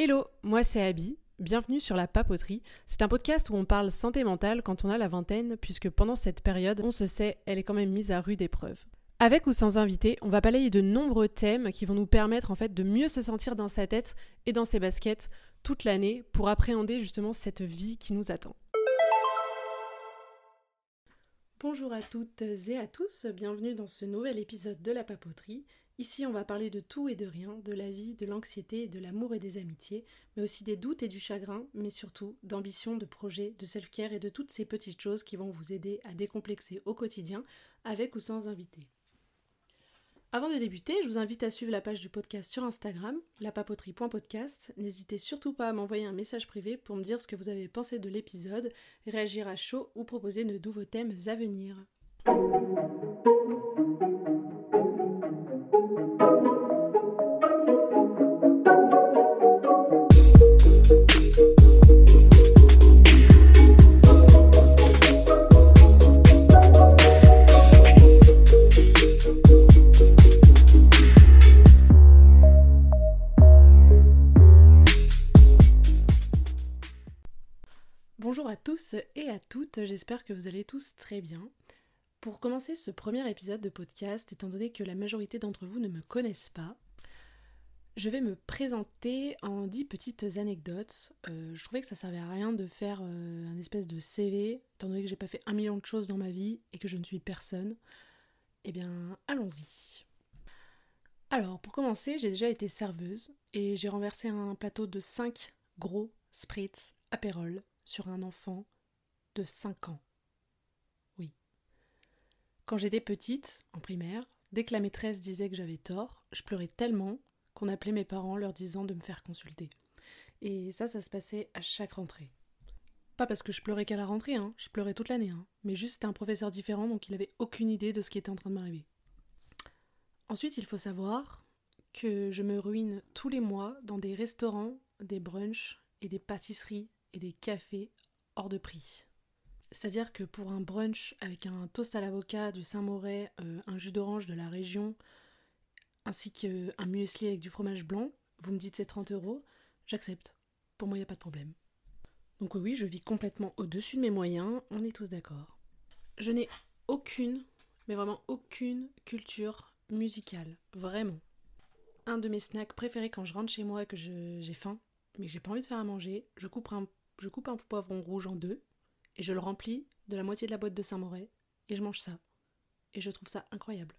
Hello, moi c'est Abby. Bienvenue sur La Papoterie. C'est un podcast où on parle santé mentale quand on a la vingtaine, puisque pendant cette période, on se sait, elle est quand même mise à rude épreuve. Avec ou sans invité, on va balayer de nombreux thèmes qui vont nous permettre en fait de mieux se sentir dans sa tête et dans ses baskets toute l'année pour appréhender justement cette vie qui nous attend. Bonjour à toutes et à tous, bienvenue dans ce nouvel épisode de La Papoterie. Ici, on va parler de tout et de rien, de la vie, de l'anxiété, de l'amour et des amitiés, mais aussi des doutes et du chagrin, mais surtout d'ambition, de projets, de self-care et de toutes ces petites choses qui vont vous aider à décomplexer au quotidien, avec ou sans invité. Avant de débuter, je vous invite à suivre la page du podcast sur Instagram, lapapoterie.podcast. N'hésitez surtout pas à m'envoyer un message privé pour me dire ce que vous avez pensé de l'épisode, réagir à chaud ou proposer de nouveaux thèmes à venir. J'espère que vous allez tous très bien. Pour commencer ce premier épisode de podcast, étant donné que la majorité d'entre vous ne me connaissent pas, je vais me présenter en dix petites anecdotes. Euh, je trouvais que ça servait à rien de faire euh, un espèce de CV, étant donné que j'ai pas fait un million de choses dans ma vie et que je ne suis personne. Eh bien, allons-y. Alors, pour commencer, j'ai déjà été serveuse et j'ai renversé un plateau de 5 gros spritz apérol sur un enfant de 5 ans. Oui. Quand j'étais petite, en primaire, dès que la maîtresse disait que j'avais tort, je pleurais tellement qu'on appelait mes parents leur disant de me faire consulter. Et ça, ça se passait à chaque rentrée. Pas parce que je pleurais qu'à la rentrée, hein, je pleurais toute l'année, hein, mais juste c'était un professeur différent donc il avait aucune idée de ce qui était en train de m'arriver. Ensuite, il faut savoir que je me ruine tous les mois dans des restaurants, des brunchs et des pâtisseries et des cafés hors de prix. C'est-à-dire que pour un brunch avec un toast à l'avocat du Saint-Mauré, euh, un jus d'orange de la région, ainsi qu'un muesli avec du fromage blanc, vous me dites c'est 30 euros, j'accepte. Pour moi, il n'y a pas de problème. Donc oui, je vis complètement au-dessus de mes moyens, on est tous d'accord. Je n'ai aucune, mais vraiment aucune culture musicale, vraiment. Un de mes snacks préférés quand je rentre chez moi et que j'ai faim, mais que j'ai pas envie de faire à manger, je coupe un je coupe un poivron rouge en deux et je le remplis de la moitié de la boîte de Saint-Mauré et je mange ça. Et je trouve ça incroyable.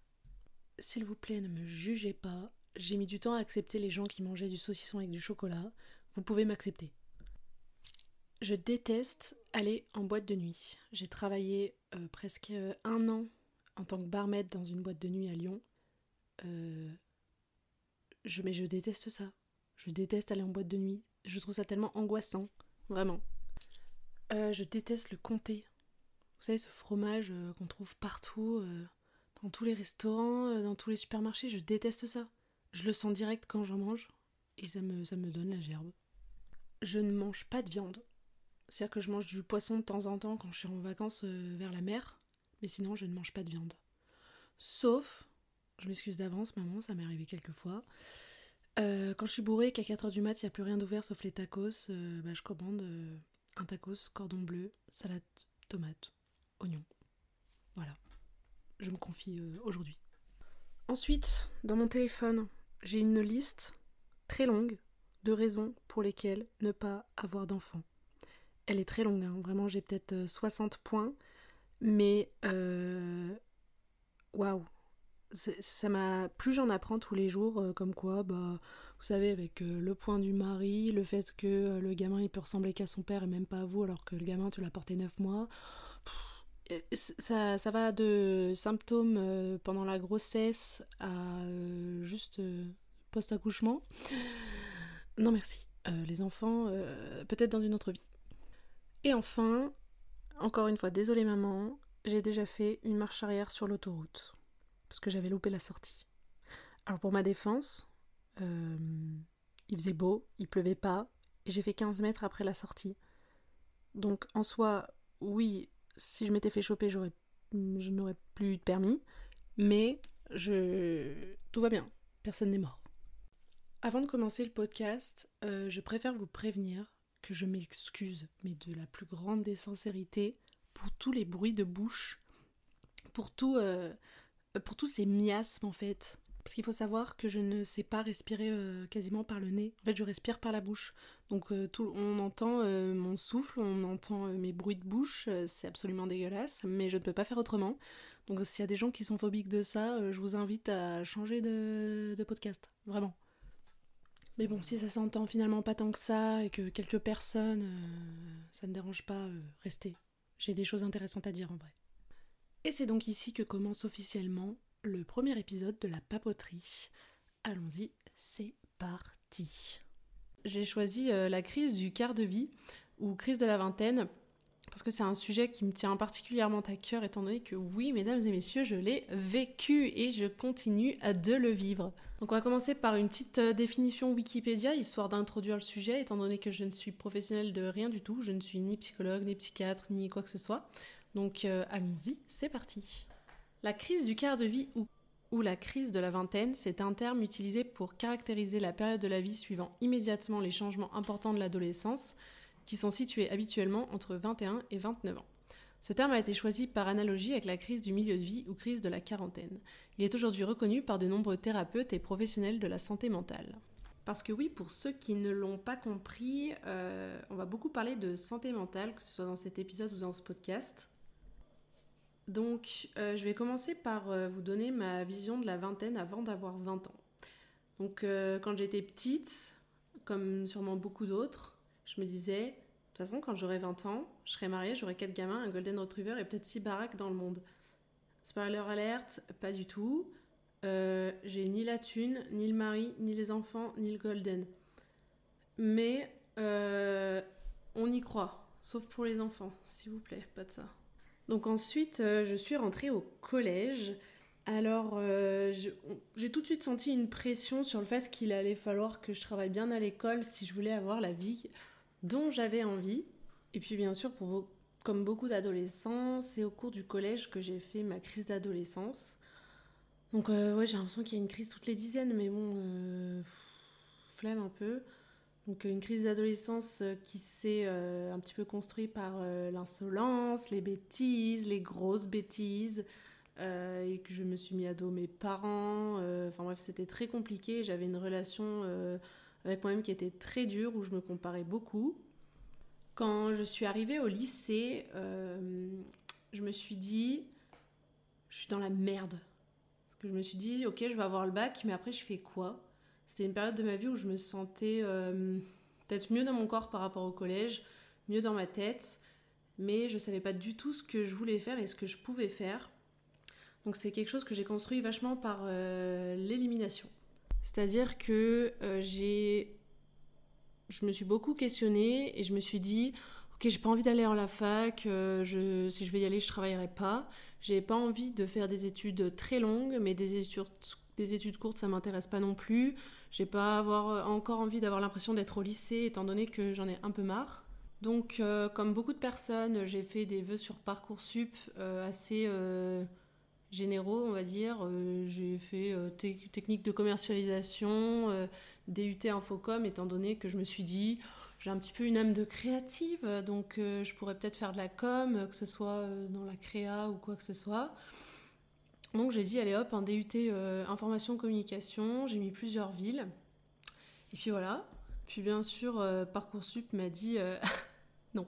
S'il vous plaît, ne me jugez pas. J'ai mis du temps à accepter les gens qui mangeaient du saucisson avec du chocolat. Vous pouvez m'accepter. Je déteste aller en boîte de nuit. J'ai travaillé euh, presque un an en tant que barmaid dans une boîte de nuit à Lyon. Euh, mais je déteste ça. Je déteste aller en boîte de nuit. Je trouve ça tellement angoissant. Vraiment. Euh, je déteste le comté. Vous savez, ce fromage euh, qu'on trouve partout, euh, dans tous les restaurants, dans tous les supermarchés, je déteste ça. Je le sens direct quand j'en mange et ça me, donne la gerbe. Je ne mange pas de viande. C'est-à-dire que je mange du poisson de temps en temps quand je suis en vacances vers la mer, mais sinon je ne mange pas de viande. Sauf, je m'excuse d'avance, maman, ça m'est arrivé quelques fois. Quand je suis bourrée qu'à 4h du mat, il n'y a plus rien d'ouvert sauf les tacos, bah, je commande un tacos, cordon bleu, salade, tomate, oignon. Voilà. Je me confie aujourd'hui. Ensuite, dans mon téléphone, j'ai une liste très longue de raisons pour lesquelles ne pas avoir d'enfant. Elle est très longue, hein. vraiment j'ai peut-être 60 points, mais waouh, ça m'a plus j'en apprends tous les jours euh, comme quoi bah vous savez avec euh, le point du mari le fait que euh, le gamin il peut ressembler qu'à son père et même pas à vous alors que le gamin tu l'as porté 9 mois. Ça, ça va de symptômes pendant la grossesse à juste post accouchement non merci. Les enfants peut-être dans une autre vie. Et enfin encore une fois désolé maman j'ai déjà fait une marche arrière sur l'autoroute parce que j'avais loupé la sortie. Alors pour ma défense, euh, il faisait beau, il pleuvait pas, et j'ai fait 15 mètres après la sortie. Donc en soi, oui, si je m'étais fait choper, j'aurais, je n'aurais plus de permis, mais je, tout va bien, personne n'est mort. Avant de commencer le podcast, euh, je préfère vous prévenir que je m'excuse, mais de la plus grande des sincérités, pour tous les bruits de bouche, pour, tout, euh, pour tous ces miasmes en fait. Parce qu'il faut savoir que je ne sais pas respirer euh, quasiment par le nez. En fait, je respire par la bouche. Donc, tout, on entend mon souffle, on entend mes bruits de bouche. c'est absolument dégueulasse, mais je ne peux pas faire autrement. Donc, s'il y a des gens qui sont phobiques de ça, je vous invite à changer de, de podcast. Vraiment. Mais bon, si ça s'entend finalement pas tant que ça et que quelques personnes, euh, ça ne dérange pas, euh, restez. J'ai des choses intéressantes à dire en vrai. Et c'est donc ici que commence officiellement le premier épisode de la papoterie. Allons-y, c'est parti. J'ai choisi euh, la crise du quart de vie ou crise de la vingtaine parce que c'est un sujet qui me tient particulièrement à cœur étant donné que oui, mesdames et messieurs, je l'ai vécu et je continue à de le vivre. Donc on va commencer par une petite euh, définition Wikipédia, histoire d'introduire le sujet, étant donné que je ne suis professionnelle de rien du tout, je ne suis ni psychologue, ni psychiatre, ni quoi que ce soit. Donc euh, allons-y, c'est parti. La crise du quart de vie ou, la crise de la vingtaine, c'est un terme utilisé pour caractériser la période de la vie suivant immédiatement les changements importants de l'adolescence, qui sont situés habituellement entre 21 et 29 ans. Ce terme a été choisi par analogie avec la crise du milieu de vie ou crise de la quarantaine. Il est aujourd'hui reconnu par de nombreux thérapeutes et professionnels de la santé mentale. Parce que oui, pour ceux qui ne l'ont pas compris, euh, on va beaucoup parler de santé mentale, que ce soit dans cet épisode ou dans ce podcast. Donc, euh, je vais commencer par euh, vous donner ma vision de la vingtaine avant d'avoir 20 ans. Donc, quand j'étais petite, comme sûrement beaucoup d'autres, je me disais, de toute façon, quand j'aurai 20 ans, je serai mariée, j'aurai 4 gamins, un golden retriever et peut-être 6 baraques dans le monde. Spoiler alerte, pas du tout. Euh, j'ai ni la thune, ni le mari, ni les enfants, ni le golden. Mais euh, on y croit, sauf pour les enfants, s'il vous plaît, pas de ça. Donc ensuite, euh, je suis rentrée au collège. Alors, j'ai tout de suite senti une pression sur le fait qu'il allait falloir que je travaille bien à l'école si je voulais avoir la vie dont j'avais envie. Et puis bien sûr, comme beaucoup d'adolescents, c'est au cours du collège que j'ai fait ma crise d'adolescence. Donc euh, ouais, j'ai l'impression qu'il y a une crise toutes les dizaines, mais bon, euh, flemme un peu. Donc une crise d'adolescence euh, qui s'est un petit peu construite par l'insolence, les bêtises, les grosses bêtises, et que je me suis mis à dos mes parents. Enfin bref, c'était très compliqué. J'avais une relation avec moi-même qui était très dure, où je me comparais beaucoup. Quand je suis arrivée au lycée, euh, je me suis dit, je suis dans la merde. Parce que je me suis dit, ok, je vais avoir le bac, mais après, je fais quoi? C'était une période de ma vie où je me sentais euh, peut-être mieux dans mon corps par rapport au collège, mieux dans ma tête, mais je savais pas du tout ce que je voulais faire et ce que je pouvais faire. Donc c'est quelque chose que j'ai construit vachement par euh, l'élimination. C'est-à-dire que j'ai je me suis beaucoup questionnée et je me suis dit, ok, j'ai pas envie d'aller en la fac, euh, si je vais y aller, je travaillerai pas. J'ai pas envie de faire des études très longues, mais des études, des études courtes, ça m'intéresse pas non plus. J'ai pas avoir, euh, encore envie d'avoir l'impression d'être au lycée, étant donné que j'en ai un peu marre. Donc, euh, comme beaucoup de personnes, j'ai fait des vœux sur Parcoursup assez généraux, on va dire. j'ai fait technique de commercialisation, DUT Infocom, étant donné que je me suis dit, j'ai un petit peu une âme de créative, donc euh, je pourrais peut-être faire de la com, que ce soit euh, dans la créa ou quoi que ce soit. Donc j'ai dit, allez hop, un DUT euh, Information Communication, j'ai mis plusieurs villes. Et puis voilà. Puis bien sûr, Parcoursup m'a dit, non.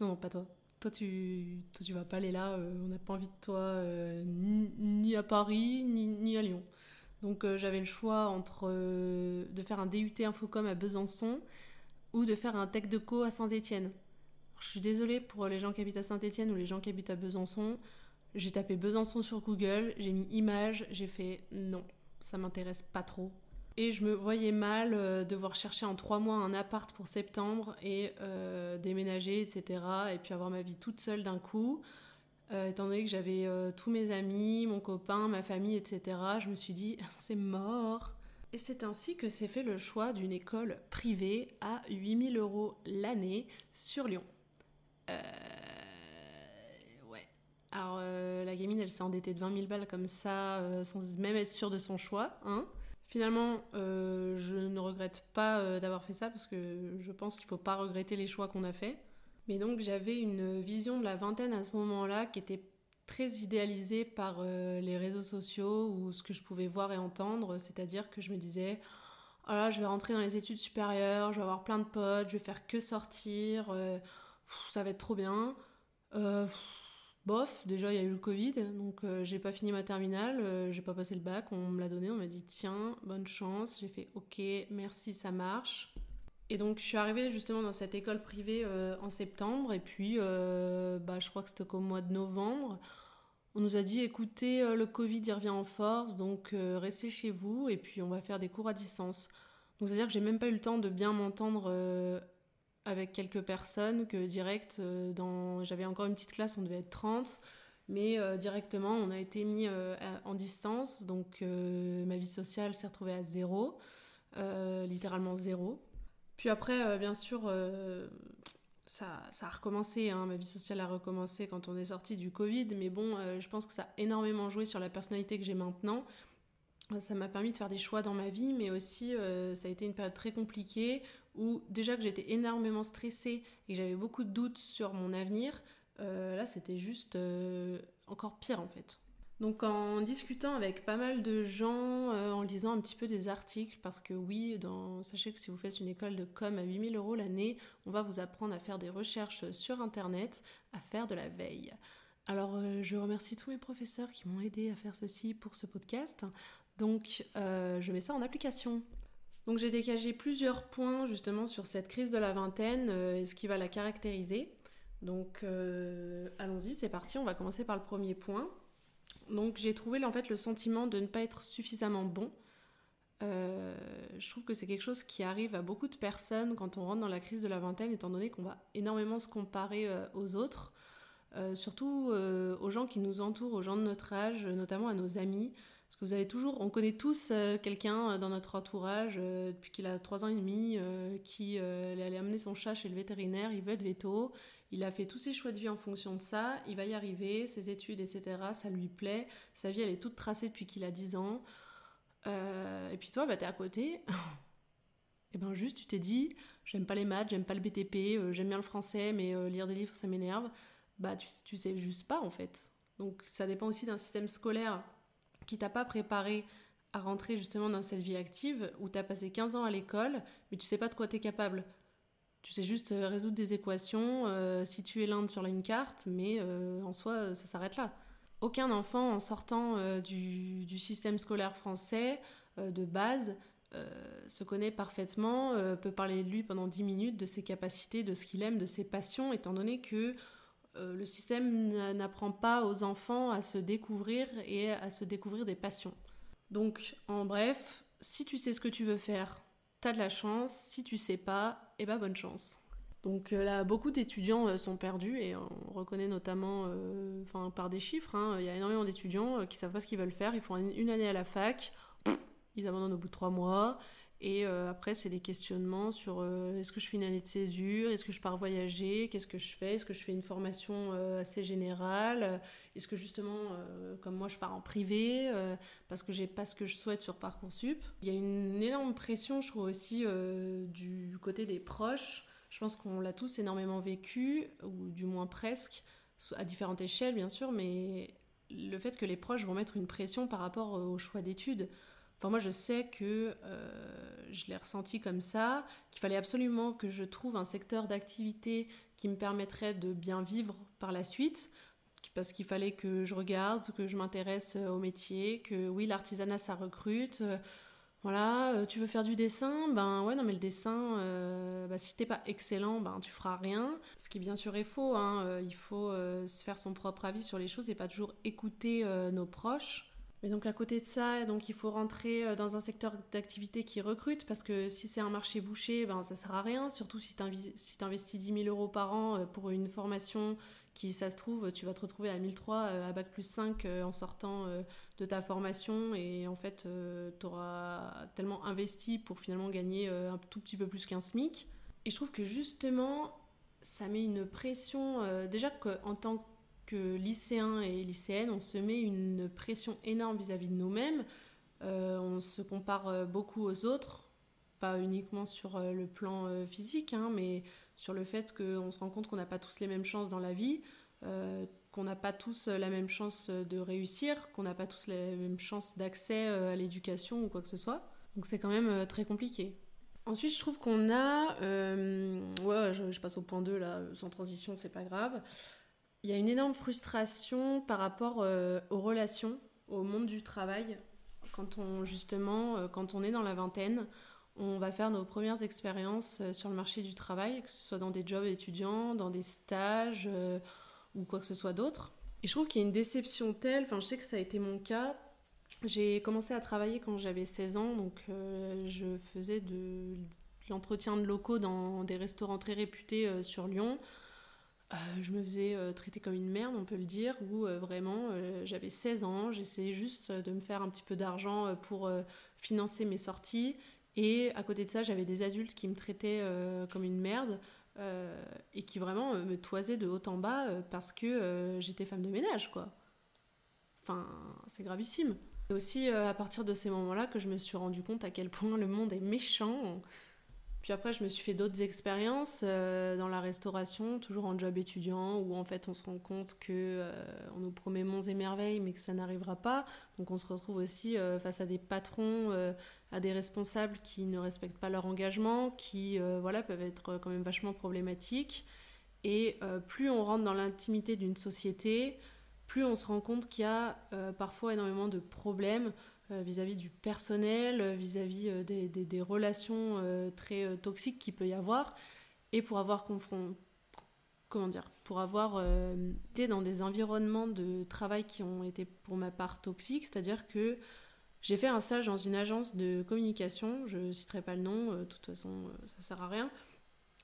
non, non, pas toi. Toi tu, toi, tu vas pas aller là, on n'a pas envie de toi ni, à Paris, ni, ni à Lyon. Donc euh, j'avais le choix entre euh, de faire un DUT Infocom à Besançon ou de faire un Tech de Co à Saint-Étienne. Je suis désolée pour les gens qui habitent à Saint-Étienne ou les gens qui habitent à Besançon. J'ai tapé Besançon sur Google, j'ai mis image, j'ai fait non, ça m'intéresse pas trop. Et je me voyais mal euh, devoir chercher en trois mois un appart pour septembre et déménager, etc. Et puis avoir ma vie toute seule d'un coup. Euh, étant donné que j'avais euh, tous mes amis, mon copain, ma famille, etc., je me suis dit, c'est mort. Et c'est ainsi que s'est fait le choix d'une école privée à 8000 euros l'année sur Lyon. Euh, Alors, la gamine, elle s'est endettée de 20 000 balles comme ça, sans même être sûre de son choix. Hein Finalement, je ne regrette pas d'avoir fait ça parce que je pense qu'il ne faut pas regretter les choix qu'on a faits. Mais donc j'avais une vision de la vingtaine à ce moment-là qui était très idéalisée par les réseaux sociaux ou ce que je pouvais voir et entendre. C'est-à-dire que je me disais, oh je vais rentrer dans les études supérieures, je vais avoir plein de potes, je vais faire que sortir, ça va être trop bien. Euh, bof, déjà il y a eu le Covid, donc euh, j'ai pas fini ma terminale, euh, j'ai pas passé le bac, on me l'a donné, on m'a dit tiens, bonne chance, j'ai fait ok, merci, ça marche. Et donc je suis arrivée justement dans cette école privée en septembre, et puis bah, je crois que c'était qu'au mois de novembre, on nous a dit écoutez, le Covid il revient en force, donc restez chez vous, et puis on va faire des cours à distance. Donc c'est-à-dire que j'ai même pas eu le temps de bien m'entendre avec quelques personnes que direct, euh, dans... j'avais encore une petite classe, on devait être 30, mais euh, directement on a été mis euh, en distance, donc ma vie sociale s'est retrouvée à zéro, littéralement zéro. Puis après, bien sûr, ça, ça, a recommencé, hein. ma vie sociale a recommencé quand on est sorti du Covid, mais bon, je pense que ça a énormément joué sur la personnalité que j'ai maintenant. Ça m'a permis de faire des choix dans ma vie, mais aussi ça a été une période très compliquée où déjà que j'étais énormément stressée et que j'avais beaucoup de doutes sur mon avenir, euh, là c'était juste euh, encore pire en fait. Donc en discutant avec pas mal de gens, euh, en lisant un petit peu des articles, parce que oui, dans, sachez que si vous faites une école de com à 8000 euros l'année, on va vous apprendre à faire des recherches sur Internet, à faire de la veille. Alors je remercie tous mes professeurs qui m'ont aidé à faire ceci pour ce podcast. Donc je mets ça en application. Donc j'ai dégagé plusieurs points justement sur cette crise de la vingtaine euh, et ce qui va la caractériser. Donc euh, allons-y, c'est parti, on va commencer par le premier point. Donc j'ai trouvé en fait le sentiment de ne pas être suffisamment bon. Euh, je trouve que c'est quelque chose qui arrive à beaucoup de personnes quand on rentre dans la crise de la vingtaine, étant donné qu'on va énormément se comparer aux autres, surtout aux gens qui nous entourent, aux gens de notre âge, notamment à nos amis. Parce que vous avez toujours, on connaît tous euh, quelqu'un euh, dans notre entourage euh, depuis qu'il a 3 ans et demi qui allait amener son chat chez le vétérinaire, il veut être veto, il a fait tous ses choix de vie en fonction de ça, il va y arriver, ses études, etc., ça lui plaît, sa vie elle est toute tracée depuis qu'il a 10 ans. et puis toi, bah, t'es à côté. et ben juste, tu t'es dit, j'aime pas les maths, j'aime pas le BTP, j'aime bien le français, mais lire des livres, ça m'énerve. Bah tu, tu sais juste pas en fait. Donc ça dépend aussi d'un système scolaire qui t'a pas préparé à rentrer justement dans cette vie active où tu as passé 15 ans à l'école, mais tu sais pas de quoi tu es capable. Tu sais juste euh, résoudre des équations, euh, situer l'Inde sur une carte, mais euh, en soi, ça s'arrête là. Aucun enfant en sortant du, du, système scolaire français de base se connaît parfaitement, peut parler de lui pendant 10 minutes, de ses capacités, de ce qu'il aime, de ses passions, étant donné que euh, le système n'apprend pas aux enfants à se découvrir et à se découvrir des passions. Donc, en bref, si tu sais ce que tu veux faire, t'as de la chance. Si tu sais pas, eh ben bonne chance. Donc euh, là, beaucoup d'étudiants euh, sont perdus et on reconnaît notamment, par des chiffres, hein, il y a énormément d'étudiants qui savent pas ce qu'ils veulent faire. Ils font une année à la fac, ils abandonnent au bout de trois mois et euh, après, c'est des questionnements sur euh, est-ce que je fais une année de césure, est-ce que je pars voyager, qu'est-ce que je fais, est-ce que je fais une formation euh, assez générale, est-ce que justement, comme moi, je pars en privé parce que j'ai pas ce que je souhaite sur Parcoursup? Il y a une énorme pression, je trouve aussi, du côté des proches. Je pense qu'on l'a tous énormément vécu, ou du moins presque, à différentes échelles, bien sûr, mais le fait que les proches vont mettre une pression par rapport au choix d'études. Enfin, moi, je sais que euh, je l'ai ressenti comme ça, qu'il fallait absolument que je trouve un secteur d'activité qui me permettrait de bien vivre par la suite, parce qu'il fallait que je regarde, que je m'intéresse au métier, que oui, l'artisanat, ça recrute. Euh, voilà, euh, tu veux faire du dessin, ben ouais, non, mais le dessin, bah, si t'es pas excellent, ben tu feras rien. Ce qui bien sûr est faux, hein, il faut se faire son propre avis sur les choses et pas toujours écouter nos proches. Mais donc à côté de ça, donc il faut rentrer euh, dans un secteur d'activité qui recrute parce que si c'est un marché bouché, ben ça sert à rien. Surtout si tu si investis 10 000 euros par an euh, pour une formation qui, ça se trouve, tu vas te retrouver à 1003 euh, à bac plus 5 en sortant de ta formation et en fait tu auras tellement investi pour finalement gagner un tout petit peu plus qu'un SMIC. Et je trouve que justement ça met une pression déjà qu'en tant que que lycéens et lycéennes, on se met une pression énorme vis-à-vis de nous-mêmes on se compare beaucoup aux autres, pas uniquement sur le plan physique, hein, mais sur le fait qu'on se rend compte qu'on n'a pas tous les mêmes chances dans la vie, qu'on n'a pas tous la même chance de réussir, qu'on n'a pas tous les mêmes chances d'accès à l'éducation ou quoi que ce soit. Donc c'est quand même très compliqué. Ensuite, je trouve qu'on a. Euh, ouais, je, passe au point 2 là, sans transition, c'est pas grave. Il y a une énorme frustration par rapport euh, aux relations, au monde du travail. Quand on, justement, euh, quand on est dans la vingtaine, on va faire nos premières expériences sur le marché du travail, que ce soit dans des jobs étudiants, dans des stages ou quoi que ce soit d'autre. Et je trouve qu'il y a une déception telle, enfin, je sais que ça a été mon cas, j'ai commencé à travailler quand j'avais 16 ans, donc euh, je faisais de, l'entretien de locaux dans des restaurants très réputés euh, sur Lyon. Euh, je me faisais traiter comme une merde, on peut le dire, où vraiment j'avais 16 ans, j'essayais juste de me faire un petit peu d'argent pour financer mes sorties. Et à côté de ça, j'avais des adultes qui me traitaient comme une merde et qui vraiment me toisaient de haut en bas parce que j'étais femme de ménage, quoi. Enfin, c'est gravissime. C'est aussi euh, à partir de ces moments-là que je me suis rendu compte à quel point le monde est méchant. Puis après, je me suis fait d'autres expériences euh, dans la restauration, toujours en job étudiant, où en fait on se rend compte que euh, on nous promet monts et merveilles, mais que ça n'arrivera pas. Donc on se retrouve aussi face à des patrons, à des responsables qui ne respectent pas leur engagement, qui voilà peuvent être quand même vachement problématiques. Et plus on rentre dans l'intimité d'une société, plus on se rend compte qu'il y a euh, parfois énormément de problèmes euh, vis-à-vis du personnel, euh, vis-à-vis des, relations très toxiques qu'il peut y avoir. Et pour avoir comment dire, pour avoir été dans des environnements de travail qui ont été pour ma part toxiques, c'est-à-dire que j'ai fait un stage dans une agence de communication, je ne citerai pas le nom, de toute façon ça sert à rien,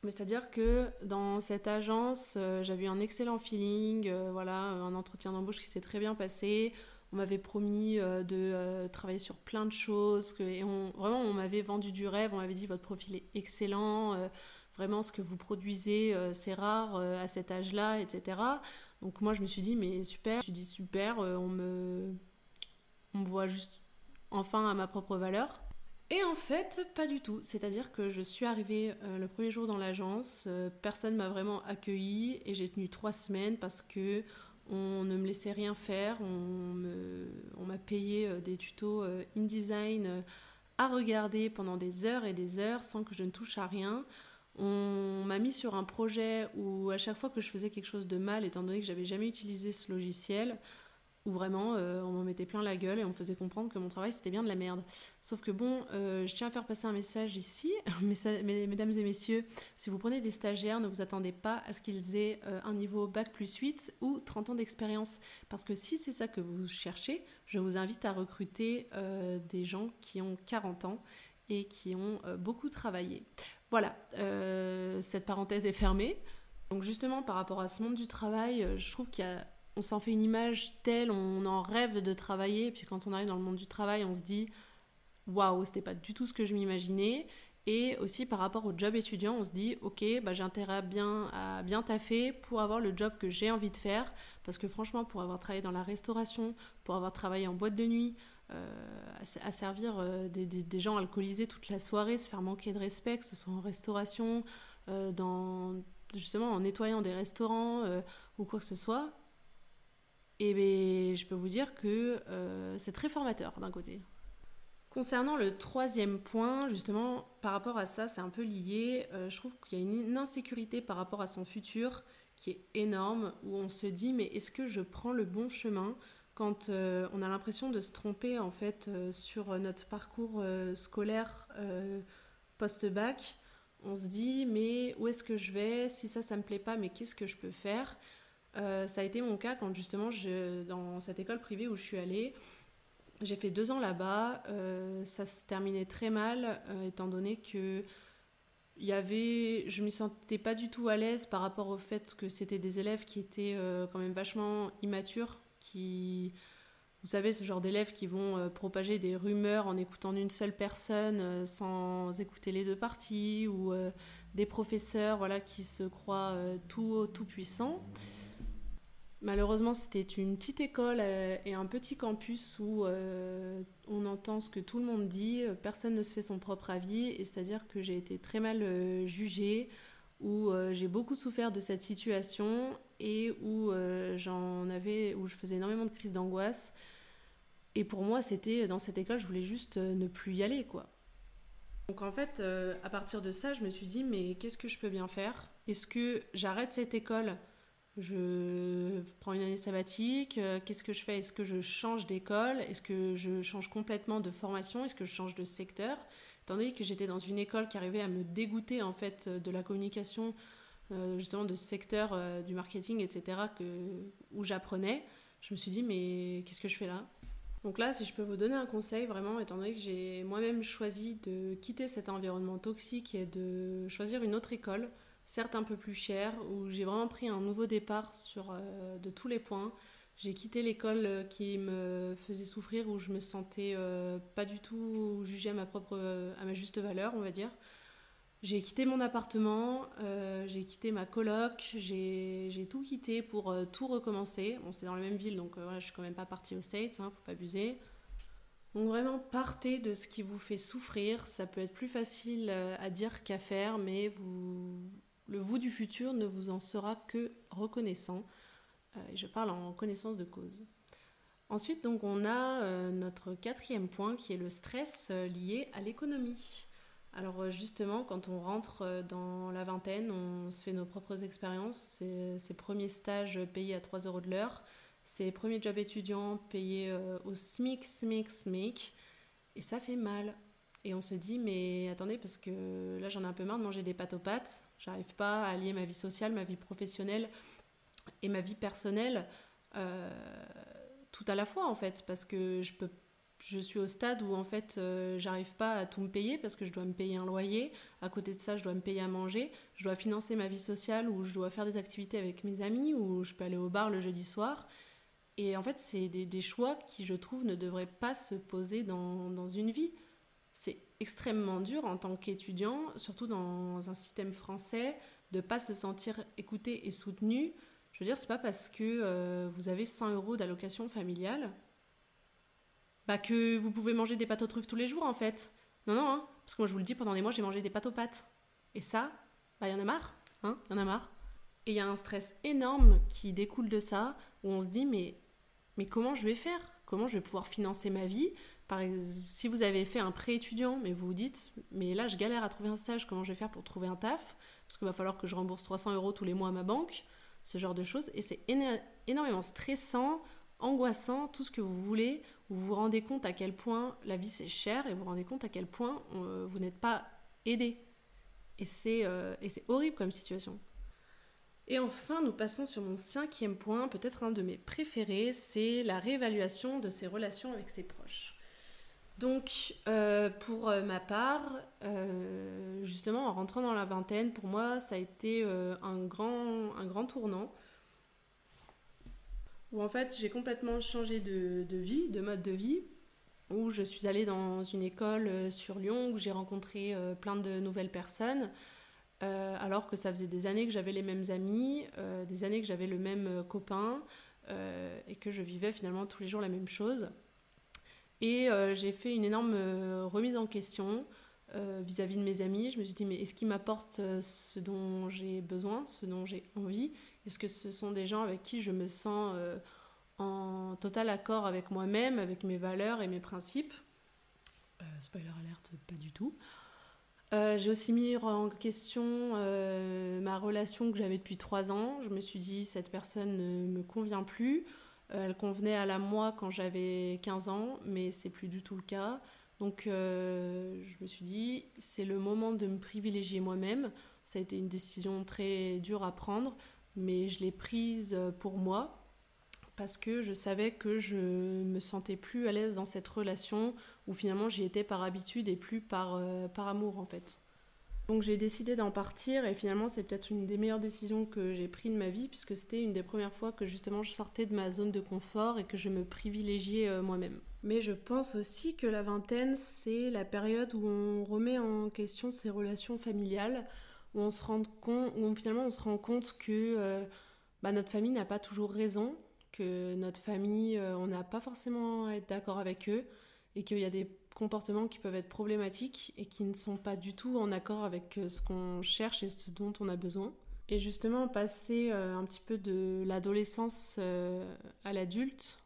mais c'est-à-dire que dans cette agence, euh, j'avais eu un excellent feeling, euh, voilà, un entretien d'embauche qui s'est très bien passé. On m'avait promis euh, de travailler sur plein de choses. Que, et on, vraiment, on m'avait vendu du rêve. On m'avait dit votre profil est excellent. vraiment, ce que vous produisez, c'est rare à cet âge-là, etc. Donc moi, je me suis dit, mais super. Je me suis dit, super, on, me, voit juste enfin à ma propre valeur. Et en fait, pas du tout. C'est-à-dire que je suis arrivée euh, le premier jour dans l'agence, euh, personne m'a vraiment accueillie et j'ai tenu trois semaines parce que on ne me laissait rien faire. On, m'a payé euh, des tutos InDesign à regarder pendant des heures et des heures sans que je ne touche à rien. On m'a mis sur un projet où à chaque fois que je faisais quelque chose de mal, étant donné que j'avais jamais utilisé ce logiciel, où vraiment euh, on m'en mettait plein la gueule et on me faisait comprendre que mon travail c'était bien de la merde. Sauf que bon, euh, je tiens à faire passer un message ici, mesdames et messieurs, si vous prenez des stagiaires, ne vous attendez pas à ce qu'ils aient euh, un niveau bac plus 8 ou 30 ans d'expérience. Parce que si c'est ça que vous cherchez, je vous invite à recruter des gens qui ont 40 ans et qui ont beaucoup travaillé. Voilà, cette parenthèse est fermée. Donc justement, par rapport à ce monde du travail, je trouve qu'il y a on s'en fait une image telle, on en rêve de travailler, puis quand on arrive dans le monde du travail, on se dit waouh, c'était pas du tout ce que je m'imaginais. Et aussi par rapport au job étudiant, on se dit ok, bah, j'ai intérêt à bien, à bien taffer pour avoir le job que j'ai envie de faire. Parce que franchement, pour avoir travaillé dans la restauration, pour avoir travaillé en boîte de nuit, euh, à, servir euh, des, gens alcoolisés toute la soirée, se faire manquer de respect, que ce soit en restauration, euh, justement en nettoyant des restaurants ou quoi que ce soit, et ben, je peux vous dire que euh, c'est très formateur d'un côté. Concernant le troisième point, justement, par rapport à ça, c'est un peu lié. Euh, je trouve qu'il y a une insécurité par rapport à son futur qui est énorme, où on se dit mais est-ce que je prends le bon chemin quand euh, on a l'impression de se tromper en fait sur notre parcours scolaire post-bac? On se dit mais où est-ce que je vais? Si ça, ça me plaît pas, mais qu'est-ce que je peux faire? Euh, ça a été mon cas quand justement, dans cette école privée où je suis allée, j'ai fait deux ans là-bas. Euh, ça se terminait très mal, euh, étant donné que il y avait, je me sentais pas du tout à l'aise par rapport au fait que c'était des élèves qui étaient quand même vachement immatures, qui, vous savez, ce genre d'élèves qui vont propager des rumeurs en écoutant une seule personne sans écouter les deux parties, ou des professeurs, voilà, qui se croient tout tout puissants. Malheureusement, c'était une petite école euh, et un petit campus où euh, on entend ce que tout le monde dit, personne ne se fait son propre avis, et c'est-à-dire que j'ai été très mal euh, jugée, où j'ai beaucoup souffert de cette situation et où j'en avais, où je faisais énormément de crises d'angoisse. Et pour moi, c'était dans cette école, je voulais juste ne plus y aller, quoi. Donc en fait, à partir de ça, je me suis dit, mais qu'est-ce que je peux bien faire? Est-ce que j'arrête cette école? Je prends une année sabbatique, euh, qu'est-ce que je fais? Est-ce que je change d'école? Est-ce que je change complètement de formation? Est-ce que je change de secteur? Étant donné que j'étais dans une école qui arrivait à me dégoûter en fait de la communication, euh, justement de secteur euh, du marketing, etc., que, où j'apprenais, je me suis dit mais qu'est-ce que je fais là? Donc là, si je peux vous donner un conseil, vraiment, étant donné que j'ai moi-même choisi de quitter cet environnement toxique et de choisir une autre école, certes un peu plus cher, où j'ai vraiment pris un nouveau départ sur, euh, de tous les points. J'ai quitté l'école euh, qui me faisait souffrir, où je me sentais euh, pas du tout jugée à ma propre, à ma juste valeur, on va dire. J'ai quitté mon appartement, j'ai quitté ma coloc, j'ai tout quitté pour tout recommencer. Bon, c'était dans la même ville, donc voilà, je suis quand même pas partie aux States, hein, faut pas abuser. Donc vraiment, partez de ce qui vous fait souffrir. Ça peut être plus facile à dire qu'à faire, mais vous, le vous du futur ne vous en sera que reconnaissant. Euh, je parle en connaissance de cause. Ensuite, donc, on a euh, notre quatrième point qui est le stress euh, lié à l'économie. Alors justement, quand on rentre dans la vingtaine, on se fait nos propres expériences, ses, premiers stages payés à 3 euros de l'heure, ses premiers jobs étudiants payés au SMIC, SMIC, SMIC, et ça fait mal. Et on se dit, mais attendez, parce que là j'en ai un peu marre de manger des pâtes aux pâtes, J'arrive pas à lier ma vie sociale, ma vie professionnelle et ma vie personnelle euh, tout à la fois en fait, parce que je je suis au stade où en fait euh, j'arrive pas à tout me payer parce que je dois me payer un loyer, à côté de ça je dois me payer à manger, je dois financer ma vie sociale ou je dois faire des activités avec mes amis ou je peux aller au bar le jeudi soir. Et en fait c'est des, des, choix qui je trouve ne devraient pas se poser dans, dans une vie. C'est extrêmement dur en tant qu'étudiant, surtout dans un système français, de pas se sentir écouté et soutenu. Je veux dire, c'est pas parce que euh, vous avez 100 euros d'allocation familiale bah, que vous pouvez manger des pâtes aux truffes tous les jours en fait. Non, non, hein. parce que moi je vous le dis, pendant des mois j'ai mangé des pâtes aux pâtes. Et ça, bah y en a marre, hein, y en a marre. Et il y a un stress énorme qui découle de ça, où on se dit mais, mais comment je vais faire? Comment je vais pouvoir financer ma vie? Par si vous avez fait un prêt étudiant, mais vous vous dites, mais là je galère à trouver un stage, comment je vais faire pour trouver un taf? Parce qu'il va falloir que je rembourse 300 euros tous les mois à ma banque, ce genre de choses. Et c'est énormément stressant, angoissant, tout ce que vous voulez. Vous vous rendez compte à quel point la vie c'est cher et vous vous rendez compte à quel point euh, vous n'êtes pas aidé. Et c'est euh, horrible comme situation. Et enfin, nous passons sur mon cinquième point, peut-être un de mes préférés, c'est la réévaluation de ses relations avec ses proches. Donc, euh, pour euh, ma part, euh, justement, en rentrant dans la vingtaine, pour moi, ça a été un, grand, un grand tournant. Où en fait, j'ai complètement changé de, de, vie, de mode de vie. Où je suis allée dans une école sur Lyon, où j'ai rencontré plein de nouvelles personnes. alors que ça faisait des années que j'avais les mêmes amis, des années que j'avais le même copain, et que je vivais finalement tous les jours la même chose. Et euh, j'ai fait une énorme euh, remise en question euh, vis-à-vis de mes amis. Je me suis dit, mais est-ce qu'ils m'apportent ce dont j'ai besoin, ce dont j'ai envie? Est-ce que ce sont des gens avec qui je me sens en total accord avec moi-même, avec mes valeurs et mes principes? Spoiler alerte, pas du tout. j'ai aussi mis en question ma relation que j'avais depuis trois ans. Je me suis dit, cette personne ne me convient plus. Euh, elle convenait à la moi quand j'avais 15 ans, mais c'est plus du tout le cas. Donc euh, je me suis dit, c'est le moment de me privilégier moi-même. Ça a été une décision très dure à prendre, mais je l'ai prise pour moi parce que je savais que je me sentais plus à l'aise dans cette relation où finalement j'y étais par habitude et plus par, euh, par amour en fait. Donc j'ai décidé d'en partir et finalement c'est peut-être une des meilleures décisions que j'ai prises de ma vie puisque c'était une des premières fois que justement je sortais de ma zone de confort et que je me privilégiais euh, moi-même. Mais je pense aussi que la vingtaine c'est la période où on remet en question ses relations familiales, où on se rend compte, où finalement on se rend compte que euh, bah, notre famille n'a pas toujours raison, que notre famille, euh, on n'a pas forcément à être d'accord avec eux, et qu'il y a des comportements qui peuvent être problématiques et qui ne sont pas du tout en accord avec euh, ce qu'on cherche et ce dont on a besoin. Et justement, passer euh, un petit peu de l'adolescence à l'adulte,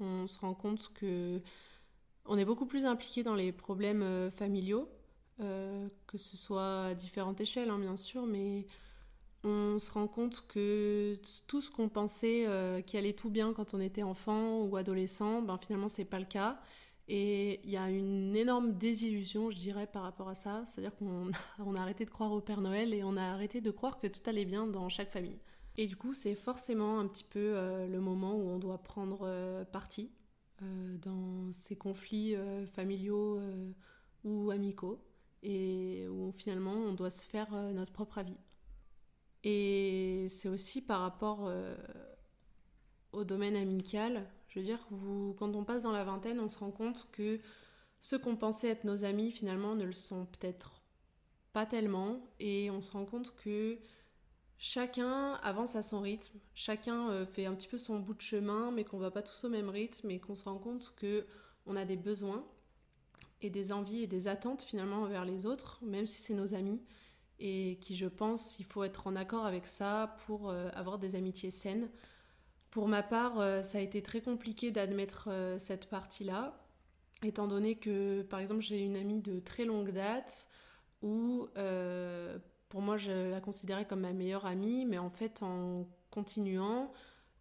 on se rend compte que on est beaucoup plus impliqué dans les problèmes familiaux, que ce soit à différentes échelles, hein, bien sûr, mais on se rend compte que tout ce qu'on pensait euh, qui allait tout bien quand on était enfant ou adolescent, ben finalement c'est pas le cas. Et il y a une énorme désillusion, je dirais, par rapport à ça. C'est-à-dire qu'on a arrêté de croire au Père Noël et on a arrêté de croire que tout allait bien dans chaque famille. Et du coup, c'est forcément un petit peu euh, le moment où on doit prendre euh, parti dans ces conflits familiaux ou amicaux et où finalement on doit se faire notre propre avis. Et c'est aussi par rapport euh, au domaine amical. Je veux dire, quand on passe dans la vingtaine, on se rend compte que ceux qu'on pensait être nos amis, finalement, ne le sont peut-être pas tellement. Et on se rend compte que chacun avance à son rythme, chacun euh, fait un petit peu son bout de chemin, mais qu'on va pas tous au même rythme, et qu'on se rend compte que on a des besoins et des envies et des attentes finalement envers les autres, même si c'est nos amis et qui, je pense, il faut être en accord avec ça pour euh, avoir des amitiés saines. Pour ma part, euh, ça a été très compliqué d'admettre euh, cette partie-là, étant donné que, par exemple, j'ai une amie de très longue date où, pour moi, je la considérais comme ma meilleure amie, mais en fait, en continuant,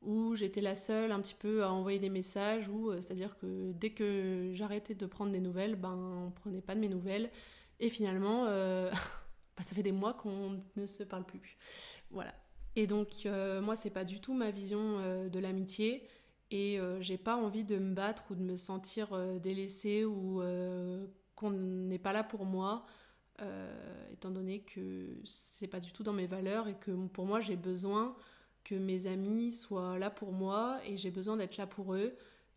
où j'étais la seule un petit peu à envoyer des messages, où c'est-à-dire que dès que j'arrêtais de prendre des nouvelles, ben on prenait pas de mes nouvelles, et finalement Bah, ça fait des mois qu'on ne se parle plus. Voilà. Et donc, euh, moi, c'est pas du tout ma vision euh, de l'amitié. Et euh, j'ai pas envie de me battre ou de me sentir délaissée ou qu'on n'est pas là pour moi, étant donné que c'est pas du tout dans mes valeurs et que pour moi, j'ai besoin que mes amis soient là pour moi et j'ai besoin d'être là pour eux.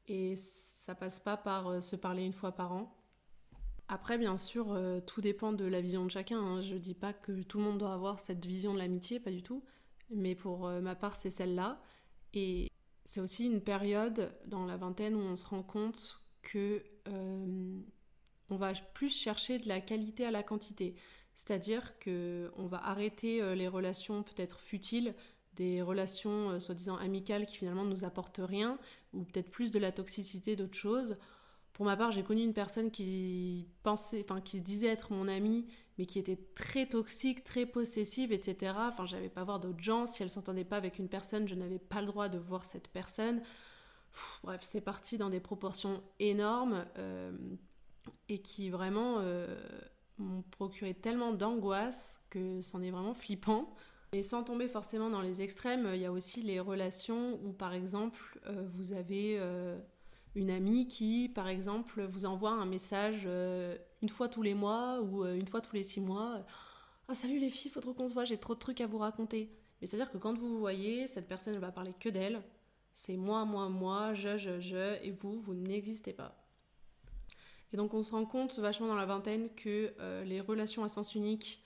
Et ça passe pas par se parler une fois par an. Après, bien sûr, euh, tout dépend de la vision de chacun. Hein. Je dis pas que tout le monde doit avoir cette vision de l'amitié, pas du tout. Mais pour euh, ma part, c'est celle-là. Et c'est aussi une période dans la vingtaine où on se rend compte que euh, on va plus chercher de la qualité à la quantité. C'est-à-dire que on va arrêter les relations peut-être futiles, des relations soi-disant amicales qui finalement ne nous apportent rien, ou peut-être plus de la toxicité d'autres choses pour ma part, j'ai connu une personne qui pensait, enfin, qui se disait être mon amie, mais qui était très toxique, très possessive, etc. Enfin, j'avais pas voir d'autres gens. Si elle s'entendait pas avec une personne, je n'avais pas le droit de voir cette personne. bref, c'est parti dans des proportions énormes euh, et qui vraiment euh, m'ont procuré tellement d'angoisse que c'en est vraiment flippant. Et sans tomber forcément dans les extrêmes, il y a aussi les relations où, par exemple, euh, vous avez une amie qui, par exemple, vous envoie un message euh, une fois tous les mois ou euh, une fois tous les six mois. Ah salut les filles, faut trop qu'on se voit, j'ai trop de trucs à vous raconter. Mais c'est-à-dire que quand vous vous voyez, cette personne ne va parler que d'elle. C'est moi, moi, moi, je, je, je, et vous, vous n'existez pas. Et donc on se rend compte vachement dans la vingtaine que euh, les relations à sens unique,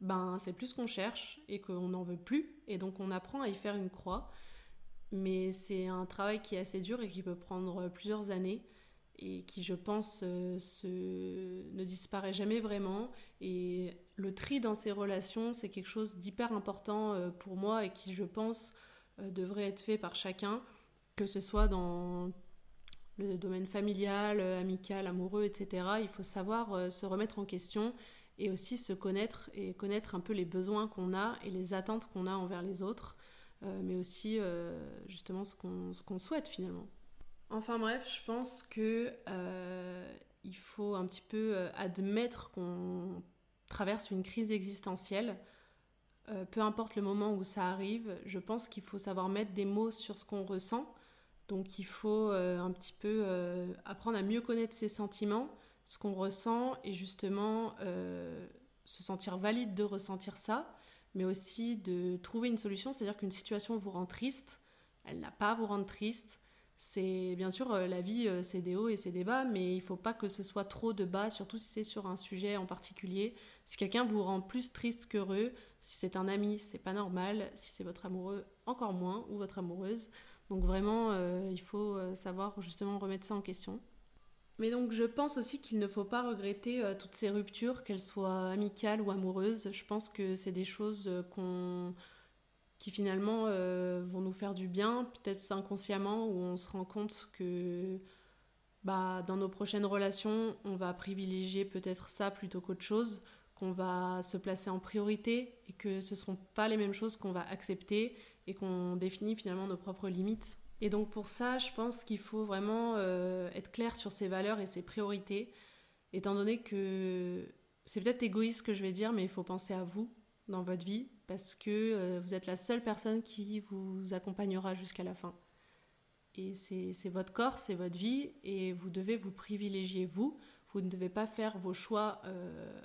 ben c'est plus ce qu'on cherche et qu'on n'en veut plus. Et donc on apprend à y faire une croix mais c'est un travail qui est assez dur et qui peut prendre plusieurs années et qui, je pense, euh, ne disparaît jamais vraiment. Et le tri dans ces relations, c'est quelque chose d'hyper important euh, pour moi et qui, je pense, euh, devrait être fait par chacun, que ce soit dans le domaine familial, amical, amoureux, etc. Il faut savoir se remettre en question et aussi se connaître et connaître un peu les besoins qu'on a et les attentes qu'on a envers les autres. Mais aussi justement ce qu'on souhaite finalement. Enfin bref, je pense que euh, il faut un petit peu admettre qu'on traverse une crise existentielle. peu importe le moment où ça arrive, je pense qu'il faut savoir mettre des mots sur ce qu'on ressent. Donc il faut un petit peu apprendre à mieux connaître ses sentiments, ce qu'on ressent et justement se sentir valide de ressentir ça mais aussi de trouver une solution, c'est-à-dire qu'une situation vous rend triste, elle n'a pas à vous rendre triste. C'est bien sûr euh, la vie, euh, c'est des hauts et c'est des bas, mais il faut pas que ce soit trop de bas, surtout si c'est sur un sujet en particulier. Si quelqu'un vous rend plus triste qu'heureux, si c'est un ami, c'est pas normal. Si c'est votre amoureux, encore moins, ou votre amoureuse. Donc vraiment, il faut savoir justement remettre ça en question. Mais donc je pense aussi qu'il ne faut pas regretter toutes ces ruptures, qu'elles soient amicales ou amoureuses. Je pense que c'est des choses qu'on qui finalement euh, vont nous faire du bien, peut-être inconsciemment, où on se rend compte que bah, dans nos prochaines relations, on va privilégier peut-être ça plutôt qu'autre chose, qu'on va se placer en priorité et que ce ne seront pas les mêmes choses qu'on va accepter et qu'on définit finalement nos propres limites. Et donc pour ça, je pense qu'il faut vraiment euh, être clair sur ses valeurs et ses priorités, étant donné que c'est peut-être égoïste que je vais dire, mais il faut penser à vous dans votre vie parce que euh, vous êtes la seule personne qui vous accompagnera jusqu'à la fin. Et c'est votre corps, c'est votre vie, et vous devez vous privilégier vous. Vous ne devez pas faire vos choix euh,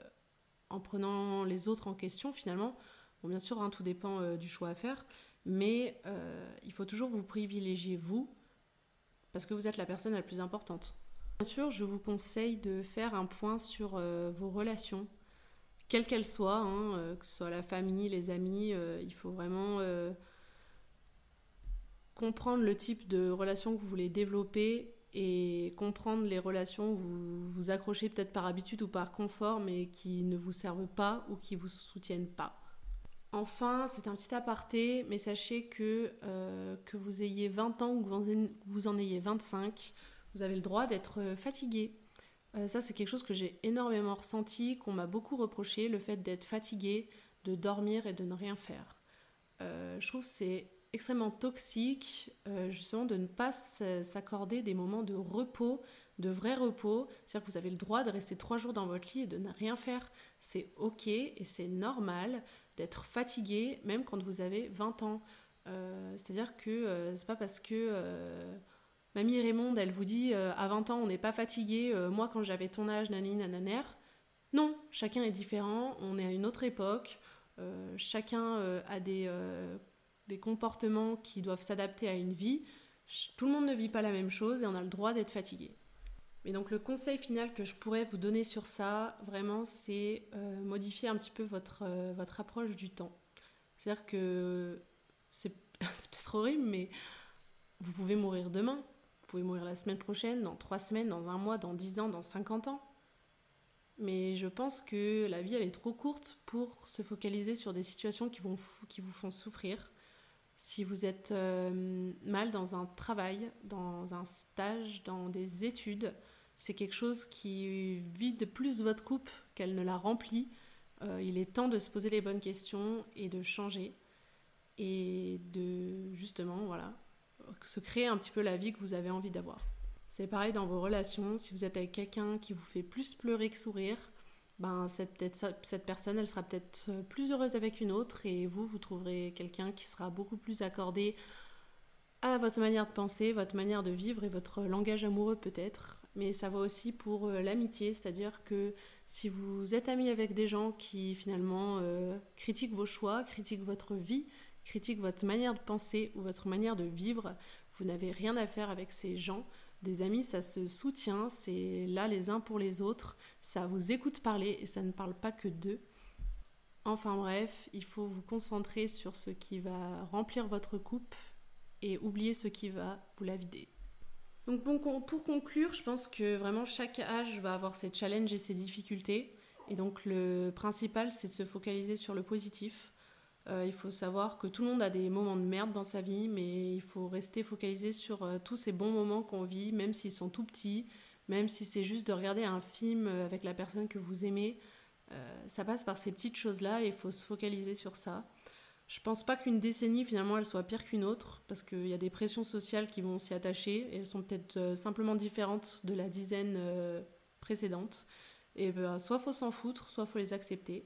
en prenant les autres en question finalement. Bon, bien sûr, hein, tout dépend euh, du choix à faire, mais il faut toujours vous privilégier vous, parce que vous êtes la personne la plus importante. Bien sûr, je vous conseille de faire un point sur vos relations, quelle qu'elle soit, hein, euh, que ce soit la famille, les amis, euh, il faut vraiment euh, comprendre le type de relation que vous voulez développer et comprendre les relations où vous vous accrochez peut-être par habitude ou par confort mais qui ne vous servent pas ou qui vous soutiennent pas. Enfin, c'est un petit aparté, mais sachez que que vous ayez 20 ans ou que vous en ayez 25, vous avez le droit d'être fatigué euh, ça, c'est quelque chose que j'ai énormément ressenti, qu'on m'a beaucoup reproché, le fait d'être fatigué, de dormir et de ne rien faire. Euh, je trouve que c'est extrêmement toxique, euh, justement, de ne pas s'accorder des moments de repos, de vrai repos. C'est-à-dire que vous avez le droit de rester trois jours dans votre lit et de ne rien faire. C'est ok et c'est normal d'être fatigué, même quand vous avez 20 ans. C'est-à-dire que c'est pas parce que Mamie Raymond, elle vous dit euh, à 20 ans, on n'est pas fatigué. Euh, moi, quand j'avais ton âge, nani, nananer. Non, chacun est différent. On est à une autre époque. Euh, chacun a des, des comportements qui doivent s'adapter à une vie. Tout le monde ne vit pas la même chose et on a le droit d'être fatigué. Mais donc le conseil final que je pourrais vous donner sur ça, vraiment, c'est modifier un petit peu votre, votre approche du temps. C'est-à-dire que c'est peut-être horrible, mais vous pouvez mourir demain. Vous pouvez mourir la semaine prochaine, dans trois semaines, dans un mois, dans dix ans, dans cinquante ans. Mais je pense que la vie, elle est trop courte pour se focaliser sur des situations qui, vont, qui vous font souffrir. Si vous êtes euh, mal dans un travail, dans un stage, dans des études, c'est quelque chose qui vide plus votre coupe qu'elle ne la remplit. Euh, il est temps de se poser les bonnes questions et de changer. Et de justement, voilà, se créer un petit peu la vie que vous avez envie d'avoir. C'est pareil dans vos relations, si vous êtes avec quelqu'un qui vous fait plus pleurer que sourire, ben cette, personne, elle sera peut-être euh, plus heureuse avec une autre et vous, vous trouverez quelqu'un qui sera beaucoup plus accordé à votre manière de penser, votre manière de vivre et votre langage amoureux peut-être. Mais ça va aussi pour euh, l'amitié, c'est-à-dire que si vous êtes ami avec des gens qui finalement euh, critiquent vos choix, critiquent votre vie, critique votre manière de penser ou votre manière de vivre, vous n'avez rien à faire avec ces gens. Des amis, ça se soutient, c'est là les uns pour les autres, ça vous écoute parler et ça ne parle pas que d'eux. Enfin bref, il faut vous concentrer sur ce qui va remplir votre coupe et oublier ce qui va vous la vider. Donc pour conclure, je pense que vraiment chaque âge va avoir ses challenges et ses difficultés. Et donc le principal, c'est de se focaliser sur le positif. Euh, il faut savoir que tout le monde a des moments de merde dans sa vie, mais il faut rester focalisé sur euh, tous ces bons moments qu'on vit, même s'ils sont tout petits, même si c'est juste de regarder un film euh, avec la personne que vous aimez. ça passe par ces petites choses-là et il faut se focaliser sur ça. Je pense pas qu'une décennie finalement elle soit pire qu'une autre parce qu'il y a des pressions sociales qui vont s'y attacher et elles sont peut-être simplement différentes de la dizaine précédente. Et ben, soit faut s'en foutre, soit faut les accepter.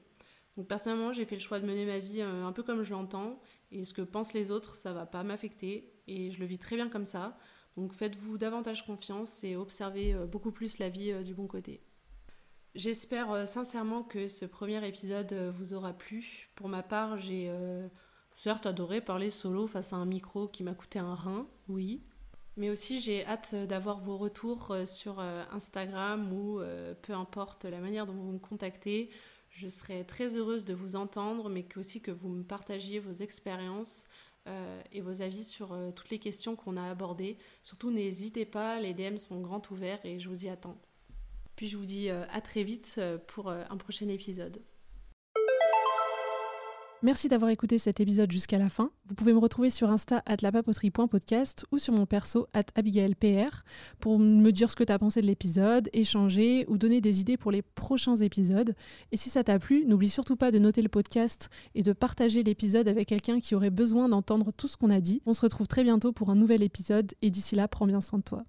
Donc personnellement, j'ai fait le choix de mener ma vie euh, un peu comme je l'entends et ce que pensent les autres, ça va pas m'affecter et je le vis très bien comme ça. Donc faites-vous davantage confiance et observez euh, beaucoup plus la vie euh, du bon côté. J'espère sincèrement que ce premier épisode vous aura plu. Pour ma part, j'ai certes adoré parler solo face à un micro qui m'a coûté un rein, oui. Mais aussi j'ai hâte d'avoir vos retours sur Instagram ou peu importe la manière dont vous me contactez. Je serais très heureuse de vous entendre, mais aussi que vous me partagiez vos expériences, et vos avis sur toutes les questions qu'on a abordées. Surtout, n'hésitez pas, les DM sont grands ouverts et je vous y attends. Puis je vous dis à très vite pour un prochain épisode. Merci d'avoir écouté cet épisode jusqu'à la fin. Vous pouvez me retrouver sur Insta at lapapoterie.podcast ou sur mon perso at abigailpr pour me dire ce que tu as pensé de l'épisode, échanger ou donner des idées pour les prochains épisodes. Et si ça t'a plu, n'oublie surtout pas de noter le podcast et de partager l'épisode avec quelqu'un qui aurait besoin d'entendre tout ce qu'on a dit. On se retrouve très bientôt pour un nouvel épisode et d'ici là, prends bien soin de toi.